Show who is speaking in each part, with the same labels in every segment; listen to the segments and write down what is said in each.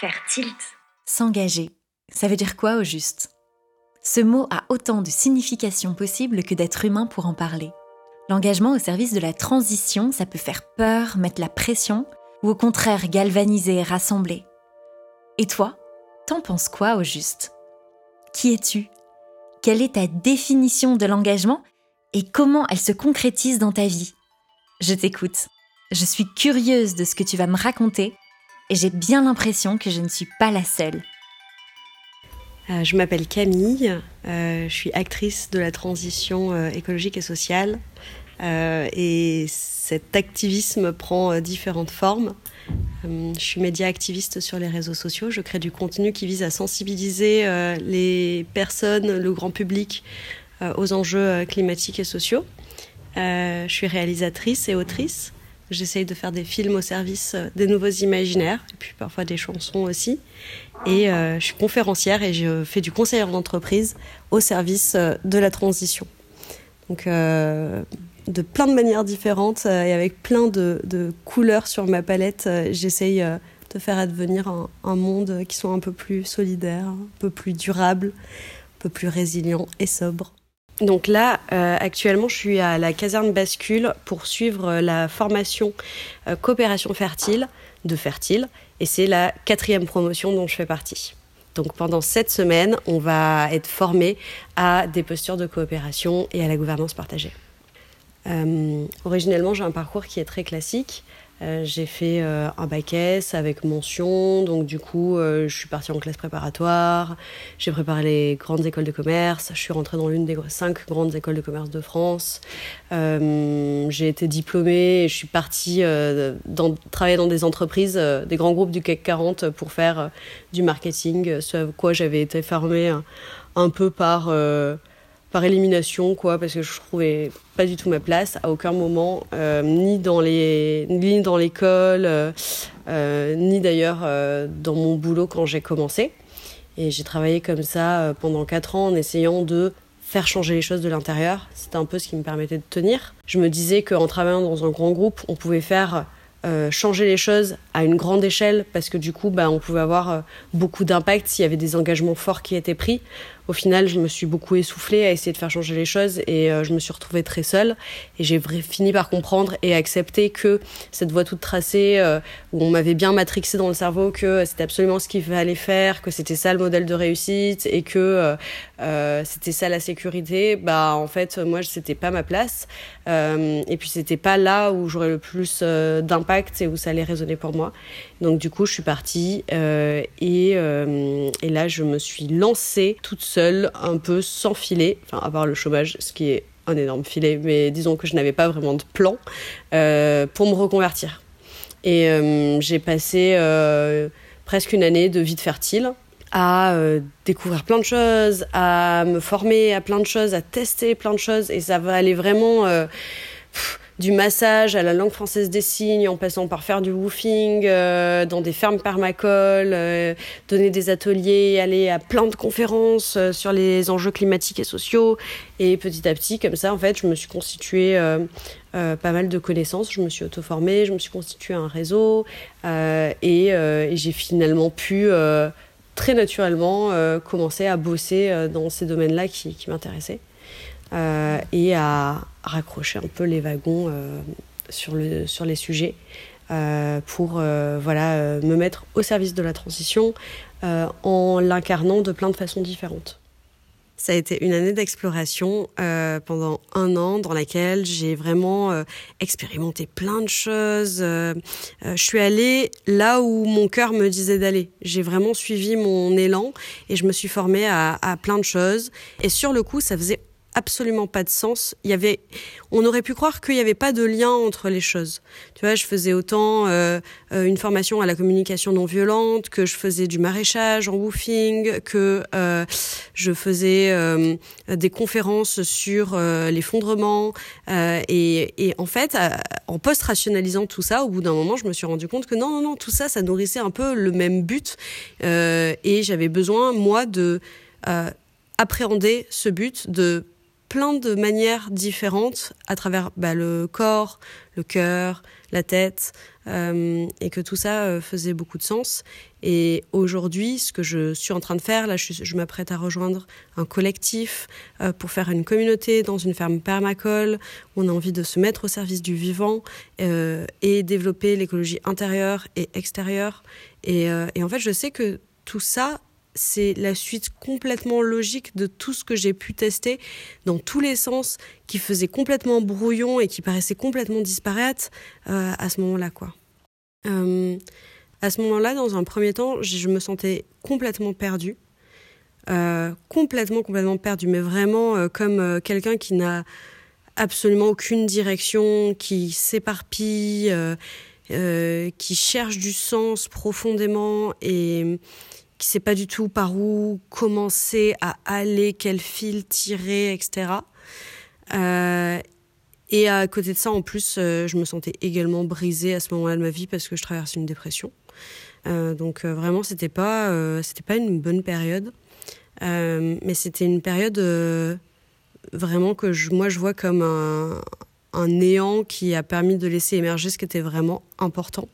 Speaker 1: Faire tilt. S'engager. Ça veut dire quoi au juste? Ce mot a autant de significations possibles que d'être humain pour en parler. L'engagement au service de la transition, ça peut faire peur, mettre la pression, ou au contraire galvaniser, rassembler. Et toi, t'en penses quoi au juste? Qui es-tu? Quelle est ta définition de l'engagement? Et comment elle se concrétise dans ta vie? Je t'écoute. Je suis curieuse de ce que tu vas me raconter et j'ai bien l'impression que je ne suis pas la seule.
Speaker 2: Euh, je m'appelle Camille, euh, je suis actrice de la transition euh, écologique et sociale et cet activisme prend différentes formes. je suis média activiste sur les réseaux sociaux, je crée du contenu qui vise à sensibiliser les personnes, le grand public aux enjeux climatiques et sociaux. je suis réalisatrice et autrice. J'essaye de faire des films au service euh, des nouveaux imaginaires, et puis parfois des chansons aussi. Et euh, je suis conférencière et je fais du conseil en entreprise au service euh, de la transition. Donc, de plein de manières différentes et avec plein de, couleurs sur ma palette, j'essaye de faire advenir un, monde qui soit un peu plus solidaire, un peu plus durable, un peu plus résilient et sobre. Donc là, euh, actuellement, je suis à la caserne Bascule pour suivre euh, la formation euh, coopération fertile de Fertile. Et c'est la quatrième promotion dont je fais partie. Donc pendant cette semaine, on va être formé à des postures de coopération et à la gouvernance partagée. Originellement, j'ai un parcours qui est très classique. Euh, j'ai fait euh, un bac S avec mention, donc du coup, euh, je suis partie en classe préparatoire. J'ai préparé les grandes écoles de commerce. Je suis rentrée dans l'une des cinq grandes écoles de commerce de France. j'ai été diplômée et je suis partie travailler dans des entreprises, des grands groupes du CAC 40 pour faire du marketing, ce à quoi j'avais été formée un peu par par élimination, quoi, parce que je trouvais pas du tout ma place à aucun moment, euh, ni dans les, ni dans l'école, euh, euh, ni d'ailleurs dans mon boulot quand j'ai commencé. Et j'ai travaillé comme ça pendant quatre ans en essayant de faire changer les choses de l'intérieur. C'était un peu ce qui me permettait de tenir. Je me disais qu'en travaillant dans un grand groupe, on pouvait faire changer les choses à une grande échelle parce que du coup, bah, on pouvait avoir beaucoup d'impact s'il y avait des engagements forts qui étaient pris au final, je me suis beaucoup essoufflée à essayer de faire changer les choses et euh, je me suis retrouvée très seule. Et j'ai fini par comprendre et accepter que cette voie toute tracée, euh, où on m'avait bien matrixé dans le cerveau que c'était absolument ce qu'il fallait faire, que c'était ça le modèle de réussite et que euh, c'était ça la sécurité, bah en fait, moi, c'était pas ma place. et puis, c'était pas là où j'aurais le plus d'impact et où ça allait résonner pour moi. Donc, du coup, je suis partie et, et là, je me suis lancée toute seule un peu sans filet, enfin à part le chômage, ce qui est un énorme filet, mais disons que je n'avais pas vraiment de plan euh, pour me reconvertir. Et euh, j'ai passé euh, presque une année de vie de fertile à découvrir plein de choses, à me former à plein de choses, à tester plein de choses, et ça va aller vraiment du massage à la langue française des signes, en passant par faire du woofing euh, dans des fermes permacoles, euh, donner des ateliers, aller à plein de conférences euh, sur les enjeux climatiques et sociaux. Et petit à petit, comme ça, en fait, je me suis constitué pas mal de connaissances. Je me suis auto-formée, je me suis constitué un réseau et, j'ai finalement pu très naturellement commencer à bosser dans ces domaines-là qui m'intéressaient. Euh, et à raccrocher un peu les wagons euh, sur, le, sur les sujets euh, pour voilà, me mettre au service de la transition en l'incarnant de plein de façons différentes. Ça a été une année d'exploration pendant un an dans laquelle j'ai vraiment expérimenté plein de choses. Je suis allée là où mon cœur me disait d'aller. J'ai vraiment suivi mon élan et je me suis formée à, à plein de choses. Et sur le coup, ça faisait absolument pas de sens. Il y avait, on aurait pu croire qu'il n'y avait pas de lien entre les choses. Tu vois, je faisais autant euh, euh, une formation à la communication non violente, que je faisais du maraîchage en woofing, que euh, je faisais des conférences sur l'effondrement. Et, et, en fait, en post-rationalisant tout ça, au bout d'un moment, je me suis rendu compte que non, non, non, tout ça, ça nourrissait un peu le même but. et j'avais besoin, moi, de appréhender ce but de plein de manières différentes à travers bah, le corps, le cœur, la tête, euh, et que tout ça euh, faisait beaucoup de sens. Et aujourd'hui, ce que je suis en train de faire, là, je, m'apprête à rejoindre un collectif euh, pour faire une communauté dans une ferme permacole. On a envie de se mettre au service du vivant et développer l'écologie intérieure et extérieure. Et, et en fait, je sais que tout ça, c'est la suite complètement logique de tout ce que j'ai pu tester dans tous les sens, qui faisait complètement brouillon et qui paraissait complètement disparaître euh, à ce moment-là. Euh, à ce moment-là, dans un premier temps, je me sentais complètement perdue. Euh, complètement, complètement perdue, mais vraiment comme quelqu'un qui n'a absolument aucune direction, qui s'éparpille, qui cherche du sens profondément et qui sait pas du tout par où commencer à aller, quel fil tirer, etc. Euh, et à côté de ça, en plus, euh, je me sentais également brisée à ce moment-là de ma vie parce que je traversais une dépression. Euh, donc vraiment, c'était pas, c'était pas une bonne période, mais c'était une période vraiment que je, moi je vois comme un, néant qui a permis de laisser émerger ce qui était vraiment important.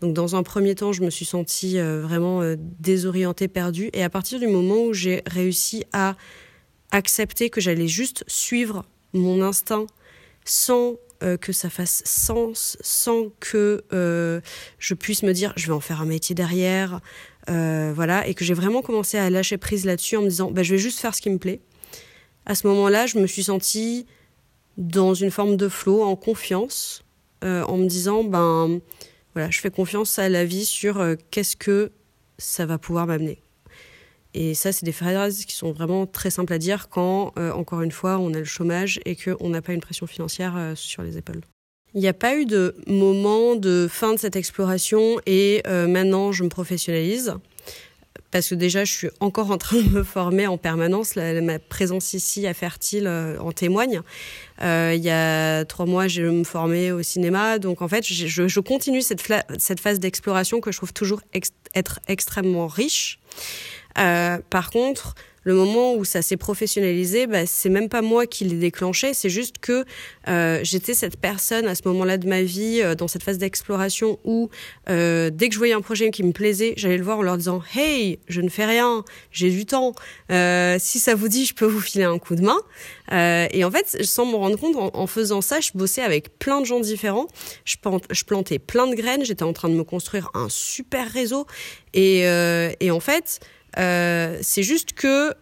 Speaker 2: Donc dans un premier temps, je me suis sentie euh, vraiment euh, désorientée, perdue. Et à partir du moment où j'ai réussi à accepter que j'allais juste suivre mon instinct sans euh, que ça fasse sens, sans que je puisse me dire je vais en faire un métier derrière, voilà, et que j'ai vraiment commencé à lâcher prise là-dessus en me disant bah, je vais juste faire ce qui me plaît. À ce moment-là, je me suis sentie dans une forme de flot, en confiance, en me disant ben voilà, je fais confiance à la vie sur euh, qu'est-ce que ça va pouvoir m'amener. Et ça, c'est des phrases qui sont vraiment très simples à dire quand, euh, encore une fois, on a le chômage et qu'on n'a pas une pression financière euh, sur les épaules. Il n'y a pas eu de moment de fin de cette exploration et maintenant je me professionnalise. Parce que déjà, je suis encore en train de me former en permanence. Ma présence ici à Fertile euh, en témoigne. Euh, il y a trois mois, j'ai me formé au cinéma. Donc, en fait, je, continue cette, phase d'exploration que je trouve toujours être extrêmement riche. Euh, par contre, le moment où ça s'est professionnalisé, bah, c'est même pas moi qui l'ai déclenché, c'est juste que euh, j'étais cette personne à ce moment-là de ma vie, euh, dans cette phase d'exploration où dès que je voyais un projet qui me plaisait, j'allais le voir en leur disant Hey, je ne fais rien, j'ai du temps, si ça vous dit, je peux vous filer un coup de main. Et en fait, sans me rendre compte, en, faisant ça, je bossais avec plein de gens différents, je plantais plein de graines, j'étais en train de me construire un super réseau. Et, euh, et en fait, euh, c'est juste que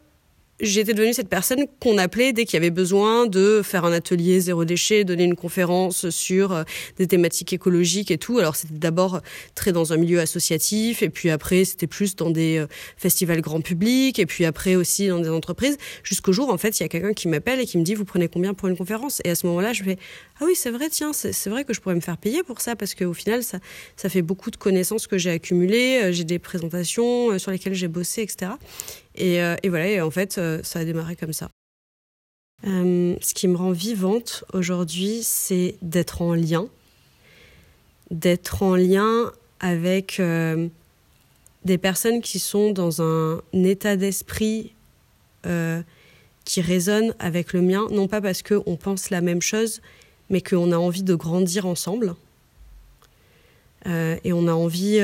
Speaker 2: j'étais devenue cette personne qu'on appelait dès qu'il y avait besoin de faire un atelier zéro déchet, donner une conférence sur euh, des thématiques écologiques et tout. Alors c'était d'abord très dans un milieu associatif et puis après c'était plus dans des euh, festivals grand public et puis après aussi dans des entreprises jusqu'au jour en fait il y a quelqu'un qui m'appelle et qui me dit vous prenez combien pour une conférence? Et à ce moment-là je vais ah oui c'est vrai tiens c'est vrai que je pourrais me faire payer pour ça parce qu'au final ça ça fait beaucoup de connaissances que j'ai accumulées, euh, j'ai des présentations sur lesquelles j'ai bossé etc. Et, euh, et, voilà, et en fait, euh, ça a démarré comme ça. Euh, ce qui me rend vivante aujourd'hui, c'est d'être en lien, d'être en lien avec des personnes qui sont dans un état d'esprit qui résonne avec le mien, non pas parce qu'on pense la même chose, mais qu'on a envie de grandir ensemble. Et on a envie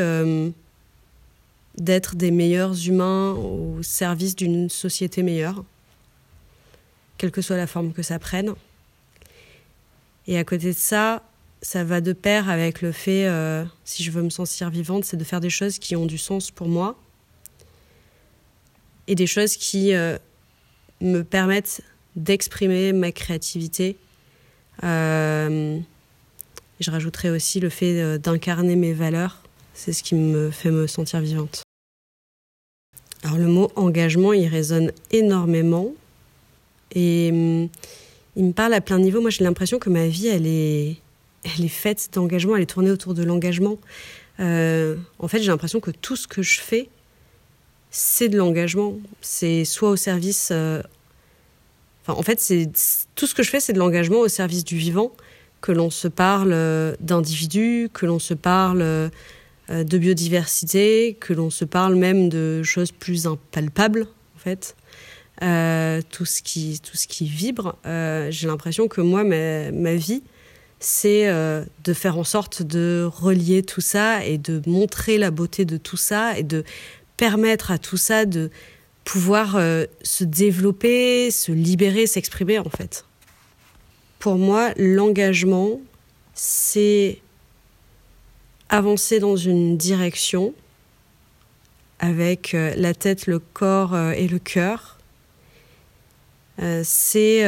Speaker 2: d'être des meilleurs humains au service d'une société meilleure, quelle que soit la forme que ça prenne. Et à côté de ça, ça va de pair avec le fait, euh, si je veux me sentir vivante, c'est de faire des choses qui ont du sens pour moi et des choses qui euh, me permettent d'exprimer ma créativité. Euh, je rajouterai aussi le fait d'incarner mes valeurs c'est ce qui me fait me sentir vivante. Alors le mot engagement, il résonne énormément et hum, il me parle à plein niveau. Moi, j'ai l'impression que ma vie, elle est, elle est faite d'engagement, elle est tournée autour de l'engagement. Euh, en fait, j'ai l'impression que tout ce que je fais, c'est de l'engagement. C'est soit au service. Euh, enfin, en fait, c'est tout ce que je fais, c'est de l'engagement au service du vivant. Que l'on se parle euh, d'individus, que l'on se parle de biodiversité, que l'on se parle même de choses plus impalpables, en fait. tout ce qui tout ce qui vibre. j'ai l'impression que moi, ma, vie, c'est euh, de faire en sorte de relier tout ça et de montrer la beauté de tout ça et de permettre à tout ça de pouvoir euh, se développer, se libérer, s'exprimer en fait. Pour moi, l'engagement, c'est avancer dans une direction avec euh, la tête, le corps et le cœur. c'est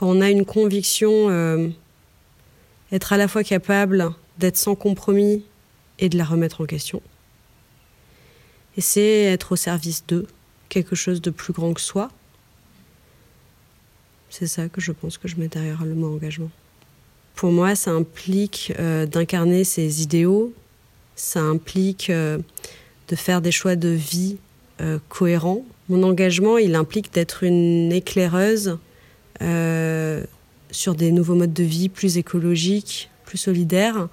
Speaker 2: quand on a une conviction, euh, être à la fois capable d'être sans compromis et de la remettre en question. Et c'est être au service d'eux, quelque chose de plus grand que soi. C'est ça que je pense que je mets derrière le mot engagement. Pour moi, ça implique euh, d'incarner ses idéaux, ça implique euh, de faire des choix de vie cohérents. Mon engagement, il implique d'être une éclaireuse euh, sur des nouveaux modes de vie plus écologiques, plus solidaires,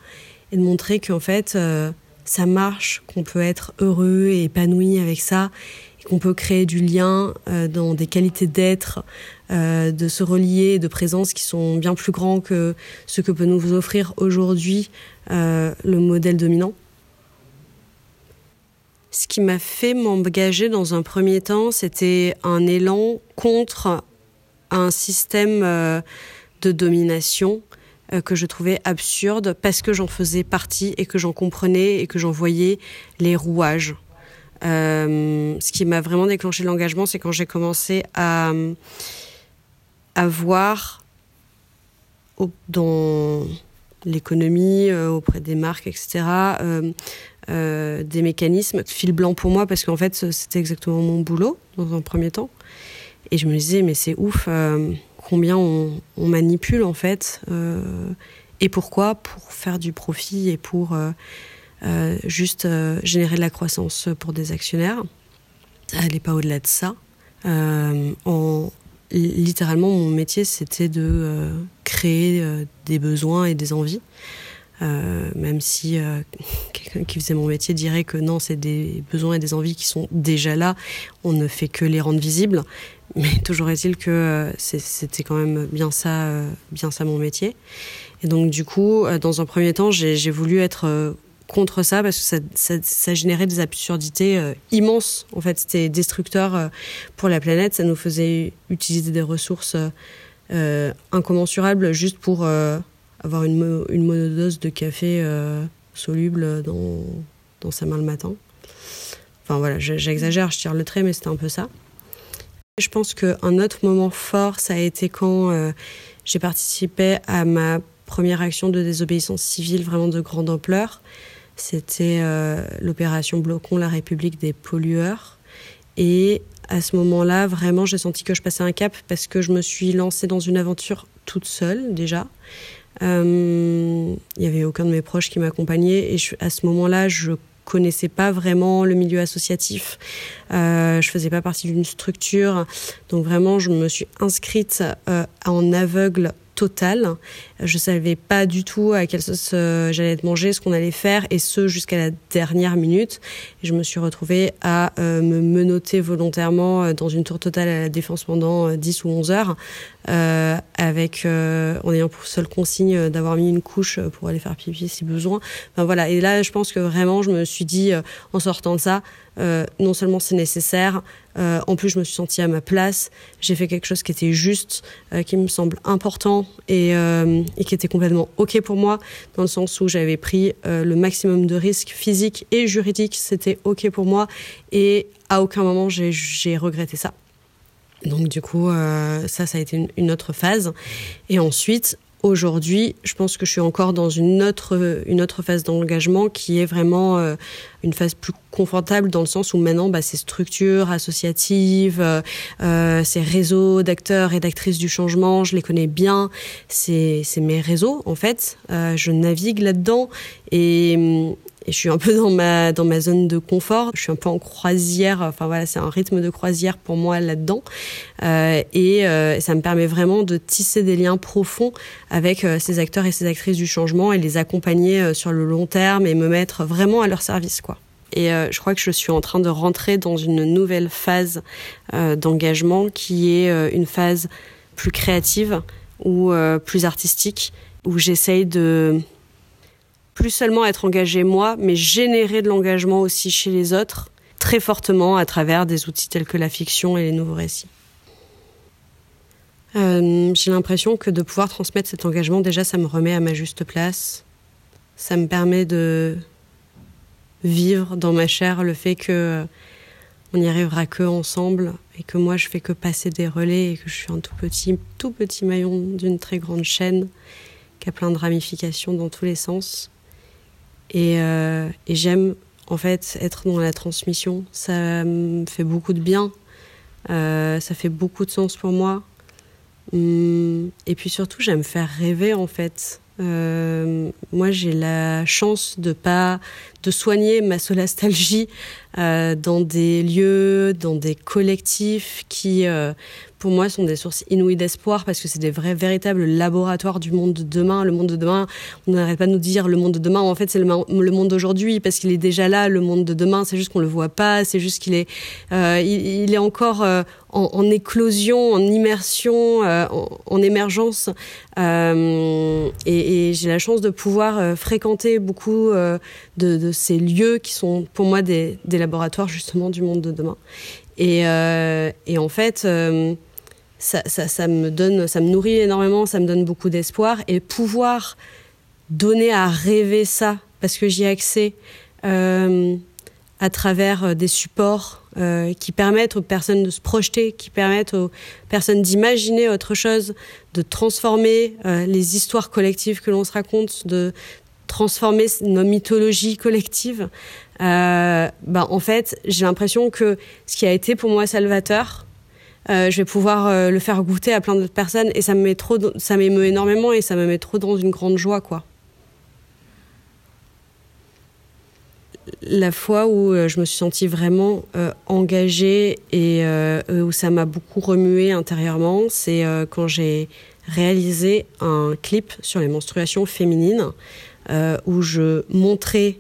Speaker 2: et de montrer qu'en fait, euh, ça marche, qu'on peut être heureux et épanoui avec ça, et qu'on peut créer du lien euh, dans des qualités d'être, de se relier, de présence qui sont bien plus grands que ce que peut nous offrir aujourd'hui le modèle dominant. Ce qui m'a fait m'engager dans un premier temps, c'était un élan contre un système euh, de domination euh, que je trouvais absurde parce que j'en faisais partie et que j'en comprenais et que j'en voyais les rouages. Euh, ce qui m'a vraiment déclenché l'engagement, c'est quand j'ai commencé à, à voir dans l'économie, auprès des marques, etc., des mécanismes, fil blanc pour moi, parce qu'en fait, c'était exactement mon boulot dans un premier temps. Et je me disais, mais c'est ouf euh, combien on, manipule en fait. Euh, et pourquoi? Pour faire du profit et pour euh, juste générer de la croissance pour des actionnaires. Ça n'allait pas au-delà de ça. Littéralement, mon métier, c'était de créer des besoins et des envies. même si quelqu'un qui faisait mon métier dirait que non, c'est des besoins et des envies qui sont déjà là, on ne fait que les rendre visibles. Mais toujours est-il que euh, c'était quand même bien ça, euh, bien ça mon métier. Et donc du coup, euh, dans un premier temps, j'ai voulu être contre ça parce que ça, ça, générait des absurdités immenses. En fait, c'était destructeur pour la planète. Ça nous faisait utiliser des ressources incommensurables juste pour avoir une, une monodose de café soluble dans, dans sa main le matin. Enfin voilà, j'exagère, je tire le trait, mais c'était un peu ça. Je pense qu'un autre moment fort, ça a été quand euh, j'ai participé à ma première action de désobéissance civile vraiment de grande ampleur. C'était euh, l'opération Blocon, la République des pollueurs. Et à ce moment-là, vraiment, j'ai senti que je passais un cap parce que je me suis lancée dans une aventure toute seule déjà. Euh, il n'y avait aucun de mes proches qui m'accompagnait et à ce moment-là, je connaissais pas vraiment le milieu associatif. Euh, je faisais pas partie d'une structure, donc vraiment je me suis inscrite euh, en aveugle total. Je savais pas du tout à quelle sauce euh, j'allais être mangée, ce qu'on allait faire, et ce jusqu'à la dernière minute. Et je me suis retrouvée à euh, me menoter volontairement euh, dans une tour totale à la défense pendant 10 ou 11 heures, avec en ayant pour seule consigne d'avoir mis une couche pour aller faire pipi si besoin. Voilà. Et là, je pense que vraiment, je me suis dit en sortant de ça, non seulement c'est nécessaire, euh, en plus je me suis sentie à ma place, j'ai fait quelque chose qui était juste, euh, qui me semble important et, et, qui était complètement ok pour moi, dans le sens où j'avais pris le maximum de risques physiques et juridiques, c'était ok pour moi et à aucun moment j'ai regretté ça. Donc du coup, ça, ça a été une autre phase. Et ensuite, aujourd'hui, je pense que je suis encore dans une autre, une autre phase d'engagement qui est vraiment euh, une phase plus confortable dans le sens où maintenant, bah, ces structures associatives, euh, euh ces réseaux d'acteurs et d'actrices du changement, je les connais bien. C'est mes réseaux, en fait. Je navigue là-dedans et, et je suis un peu dans ma dans ma zone de confort. Je suis un peu en croisière. Enfin voilà, c'est un rythme de croisière pour moi là-dedans, euh, et euh, ça me permet vraiment de tisser des liens profonds avec euh, ces acteurs et ces actrices du changement et les accompagner sur le long terme et me mettre vraiment à leur service, quoi. Et je crois que je suis en train de rentrer dans une nouvelle phase d'engagement qui est une phase plus créative ou plus artistique, où j'essaye de plus seulement être engagé moi, mais générer de l'engagement aussi chez les autres, très fortement à travers des outils tels que la fiction et les nouveaux récits. Euh, j'ai l'impression que de pouvoir transmettre cet engagement, déjà, ça me remet à ma juste place. Ça me permet de vivre dans ma chair le fait que euh, on n'y arrivera que ensemble et que moi je fais que passer des relais et que je suis un tout petit, tout petit maillon d'une très grande chaîne qui a plein de ramifications dans tous les sens. Et, euh, et j'aime en fait être dans la transmission. Ça me fait beaucoup de bien. Euh, ça fait beaucoup de sens pour moi. Hum, et puis surtout, j'aime faire rêver en fait. Euh, moi, j'ai la chance de pas de soigner ma solastalgie euh, dans des lieux, dans des collectifs qui, euh, pour moi, sont des sources inouïes d'espoir parce que c'est des vrais, véritables laboratoires du monde de demain. Le monde de demain, on n'arrête pas de nous dire le monde de demain. En fait, c'est le, monde d'aujourd'hui parce qu'il est déjà là. Le monde de demain, c'est juste qu'on le voit pas. C'est juste qu'il est, euh, il, est encore en, éclosion, en immersion, en, en, émergence. et, j'ai la chance de pouvoir fréquenter beaucoup de, ces lieux qui sont pour moi des, laboratoires justement du monde de demain. Et, euh, et en fait, euh, ça, ça, me donne, ça me nourrit énormément, ça me donne beaucoup d'espoir et pouvoir donner à rêver ça parce que j'y ai accès euh, à travers des supports qui permettent aux personnes de se projeter, qui permettent aux personnes d'imaginer autre chose, de transformer les histoires collectives que l'on se raconte, de transformer nos mythologies collectives, euh, bah, en fait, j'ai l'impression que ce qui a été pour moi salvateur, euh, je vais pouvoir euh, le faire goûter à plein d'autres personnes et ça me met trop, ça m'émeut énormément et ça me met trop dans une grande joie, quoi. La fois où je me suis sentie vraiment engagée et où ça m'a beaucoup remué intérieurement, c'est quand j'ai réalisé un clip sur les menstruations féminines euh, où je montrais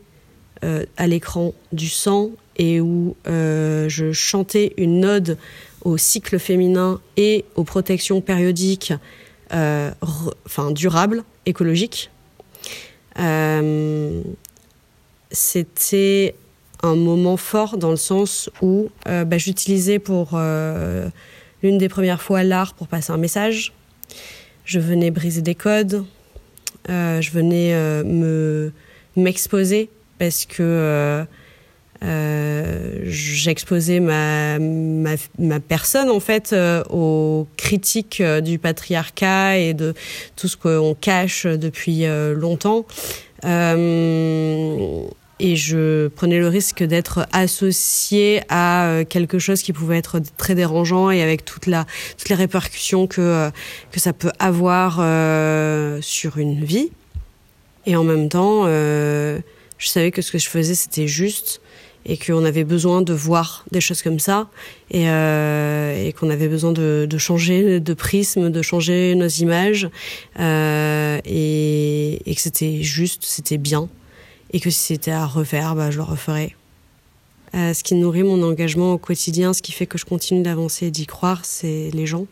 Speaker 2: euh, à l'écran du sang et où euh, je chantais une ode au cycle féminin et aux protections périodiques enfin, durables, écologiques. C'était un moment fort dans le sens où bah, j'utilisais pour l'une des premières fois l'art pour passer un message. Je venais briser des codes, je venais euh, me m'exposer parce que euh, euh, j'exposais ma, ma, ma, personne en fait euh, aux critiques euh, du patriarcat et de tout ce qu'on cache depuis longtemps. Et je prenais le risque d'être associée à quelque chose qui pouvait être très dérangeant et avec toute la, toutes les répercussions que, que ça peut avoir sur une vie. Et en même temps, euh, je savais que ce que je faisais, c'était juste et qu'on avait besoin de voir des choses comme ça et, euh, et qu'on avait besoin de, de, changer de prisme, de changer nos images euh, et, et, que c'était juste, c'était bien et que si c'était à refaire, bah, je le referais. Euh, ce qui nourrit mon engagement au quotidien, ce qui fait que je continue d'avancer et d'y croire, c'est les gens.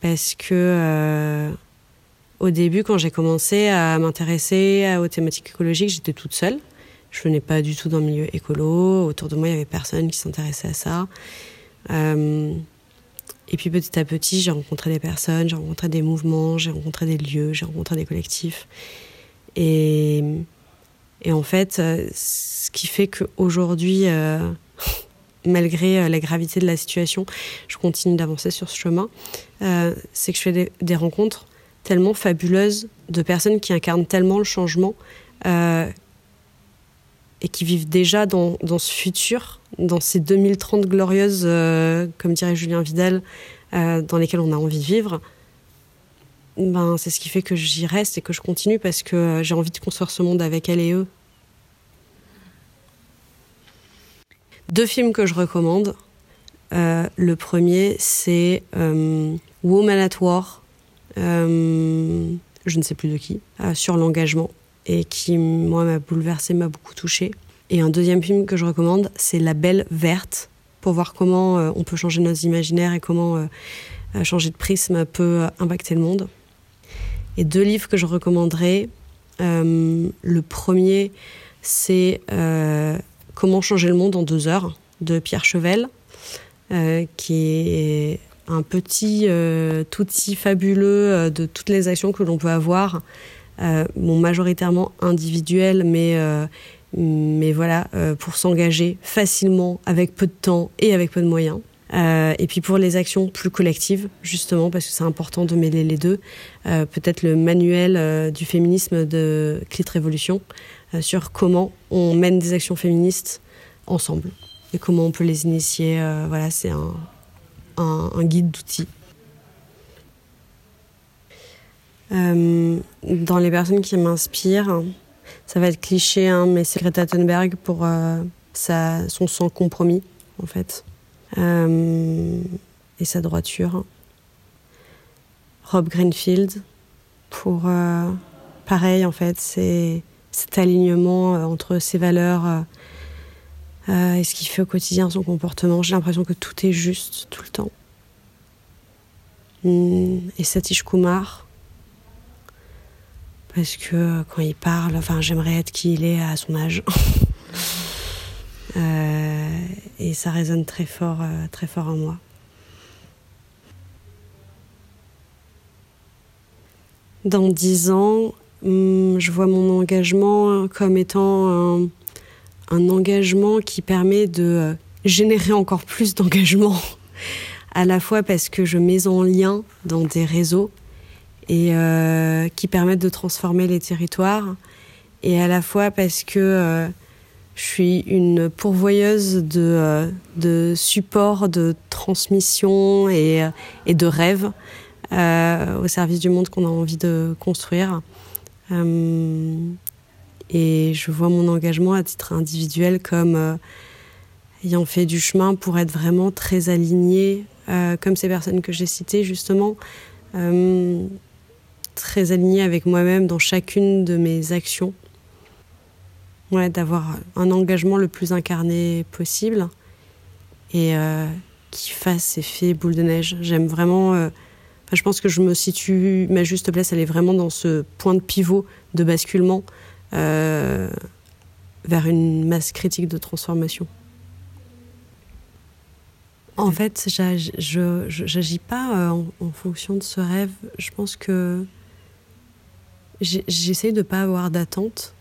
Speaker 2: Parce que euh, au début, quand j'ai commencé à m'intéresser aux thématiques écologiques, j'étais toute seule. Je venais pas du tout d'un milieu écolo. Autour de moi, il y avait personne qui s'intéressait à ça. Euh, et puis petit à petit, j'ai rencontré des personnes, j'ai rencontré des mouvements, j'ai rencontré des lieux, j'ai rencontré des collectifs. Et, et en fait, ce qui fait qu'aujourd'hui, euh, malgré la gravité de la situation, je continue d'avancer sur ce chemin, euh, c'est que je fais des, rencontres tellement fabuleuses de personnes qui incarnent tellement le changement euh, et qui vivent déjà dans, dans, ce futur, dans ces 2030 glorieuses, euh, comme dirait Julien Vidal, euh, dans lesquelles on a envie de vivre. Ben, c'est ce qui fait que j'y reste et que je continue parce que j'ai envie de construire ce monde avec elle et eux. Deux films que je recommande. le premier, c'est Woman at War euh, je ne sais plus de qui, euh, sur l'engagement et qui, moi, m'a bouleversé, m'a beaucoup touché. Et un deuxième film que je recommande, c'est La Belle Verte, pour voir comment euh, on peut changer nos imaginaires et comment changer de prisme peut impacter le monde. Et deux livres que je recommanderais. le premier, c'est Comment changer le monde en deux heures de Pierre Chevel, qui est un petit euh, outil fabuleux euh, de toutes les actions que l'on peut avoir, euh, majoritairement individuelles, mais, euh, mais voilà, pour s'engager facilement, avec peu de temps et avec peu de moyens. Et puis pour les actions plus collectives, justement, parce que c'est important de mêler les deux, peut-être le manuel du féminisme de Clit Révolution sur comment on mène des actions féministes ensemble et comment on peut les initier. voilà, c'est un, guide d'outils. Euh, dans les personnes qui m'inspirent, ça va être cliché, hein, mais c'est Greta Thunberg pour euh, son sans compromis, en fait, euh, et sa droiture. Rob Greenfield pour, pareil, en fait, c'est cet alignement entre ses valeurs euh, et ce qu'il fait au quotidien, son comportement. J'ai l'impression que tout est juste tout le temps. Hmm, et Satish Kumar, parce que quand il parle, enfin, j'aimerais être qui il est à son âge. Euh, et ça résonne très fort, euh, très fort en moi. Dans dix ans, hmm, je vois mon engagement comme étant un engagement qui permet de euh, générer encore plus d'engagement, à la fois parce que je mets en lien dans des réseaux et qui permettent de transformer les territoires, et à la fois parce que je suis une pourvoyeuse de, de support, de transmission et, et de rêves au service du monde qu'on a envie de construire. Et je vois mon engagement à titre individuel comme euh, ayant fait du chemin pour être vraiment très aligné, euh, comme ces personnes que j'ai citées justement, euh, très aligné avec moi-même dans chacune de mes actions. Ouais, d'avoir un engagement le plus incarné possible et qui fasse effet boule de neige. J'aime vraiment. je pense que je me situe, ma juste place, elle est vraiment dans ce point de pivot de basculement euh, vers une masse critique de transformation. En fait, je n'agis pas euh, en, fonction de ce rêve. Je pense que j'essaie de ne pas avoir d'attente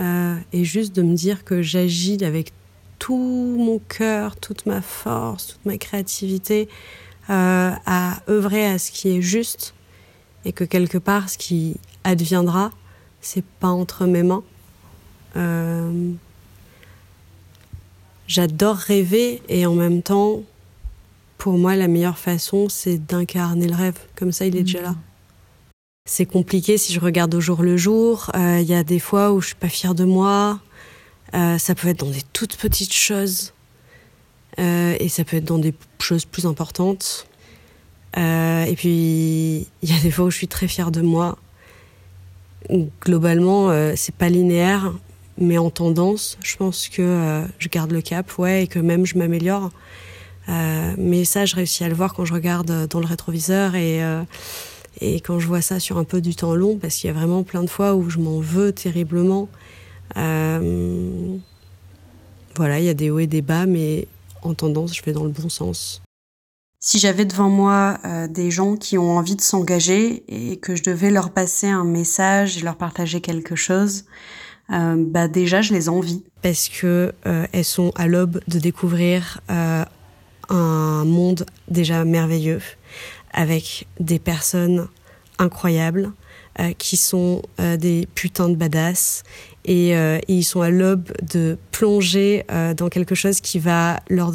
Speaker 2: euh, et juste de me dire que j'agis avec tout mon cœur, toute ma force, toute ma créativité à œuvrer à ce qui est juste et que quelque part, ce qui adviendra, c'est pas entre mes mains. Euh, j'adore rêver et en même temps, pour moi, la meilleure façon, c'est d'incarner le rêve. Comme ça, il est déjà là. C'est compliqué si je regarde au jour le jour. Euh, il y a des fois où je suis pas fière de moi. Euh, ça peut être dans des toutes petites choses. et ça peut être dans des choses plus importantes. et puis, il y a des fois où je suis très fière de moi globalement, euh, c'est pas linéaire, mais en tendance, je pense que euh, je garde le cap, ouais, et que même je m'améliore. Euh, mais ça, je réussis à le voir quand je regarde dans le rétroviseur et, et quand je vois ça sur un peu du temps long, parce qu'il y a vraiment plein de fois où je m'en veux terriblement. voilà, il y a des hauts et des bas, mais en tendance, je vais dans le bon sens. Si j'avais devant moi euh, des gens qui ont envie de s'engager et que je devais leur passer un message et leur partager quelque chose, euh, bah déjà je les envie parce que euh, elles sont à l'aube de découvrir un monde déjà merveilleux avec des personnes incroyables, qui sont des putains de badass. Et, et, ils sont à l'aube de plonger dans quelque chose qui va leur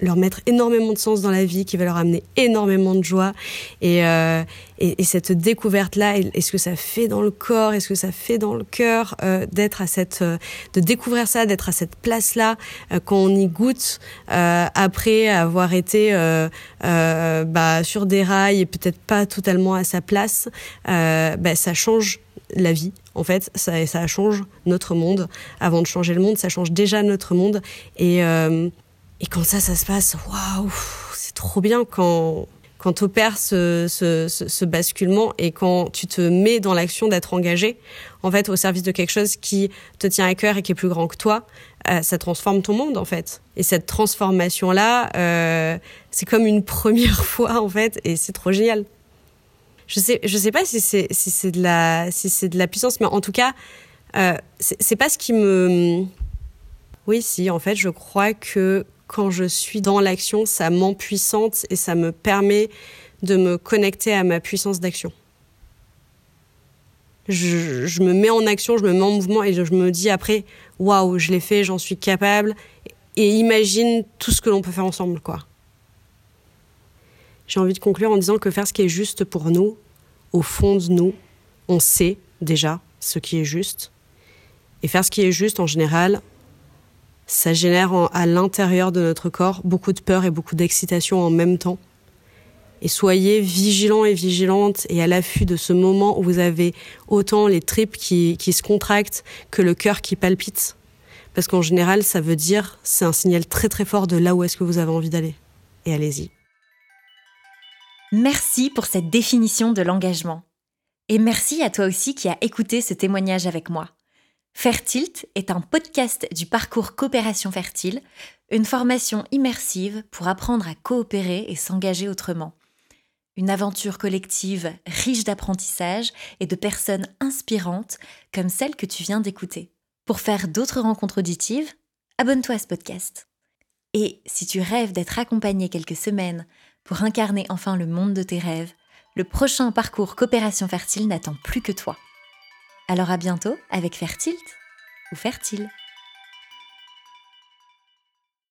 Speaker 2: leur mettre énormément de sens dans la vie, qui va leur amener énormément de joie. Et, euh, et, et, cette découverte-là, est-ce que ça fait dans le corps, est-ce que ça fait dans le cœur euh, d'être à cette, euh, de découvrir ça, d'être à cette place-là euh, quand on y goûte euh, après avoir été bah, sur des rails et peut-être pas totalement à sa place, bah, ça change la vie. En fait, ça, ça change notre monde. Avant de changer le monde, ça change déjà notre monde. Et et quand ça, ça se passe, waouh, c'est trop bien quand quand tu opères ce, ce, ce, basculement et quand tu te mets dans l'action d'être engagé, en fait, au service de quelque chose qui te tient à cœur et qui est plus grand que toi, euh, ça transforme ton monde, en fait. Et cette transformation-là, euh, c'est comme une première fois, en fait, et c'est trop génial. Je sais, je sais pas si c'est si c'est de la si c'est de la puissance, mais en tout cas, euh, c'est pas ce qui me. Oui, si, en fait, je crois que quand je suis dans l'action, ça m'empuissante et ça me permet de me connecter à ma puissance d'action. Je, me mets en action, je me mets en mouvement et je, me dis après, waouh, je l'ai fait, j'en suis capable. Et imagine tout ce que l'on peut faire ensemble, quoi. J'ai envie de conclure en disant que faire ce qui est juste pour nous, au fond de nous, on sait déjà ce qui est juste. Et faire ce qui est juste, en général, ça génère à l'intérieur de notre corps beaucoup de peur et beaucoup d'excitation en même temps. Et soyez vigilants et vigilantes et à l'affût de ce moment où vous avez autant les tripes qui, qui se contractent que le cœur qui palpite. Parce qu'en général, ça veut dire, c'est un signal très très fort de là où est-ce que vous avez envie d'aller. Et allez-y.
Speaker 1: Merci pour cette définition de l'engagement. Et merci à toi aussi qui as écouté ce témoignage avec moi. Fertilt est un podcast du parcours Coopération Fertile, une formation immersive pour apprendre à coopérer et s'engager autrement. Une aventure collective riche d'apprentissage et de personnes inspirantes comme celle que tu viens d'écouter. Pour faire d'autres rencontres auditives, abonne-toi à ce podcast. Et si tu rêves d'être accompagné quelques semaines pour incarner enfin le monde de tes rêves, le prochain parcours Coopération Fertile n'attend plus que toi. Alors à bientôt avec Fertilt ou Fertile.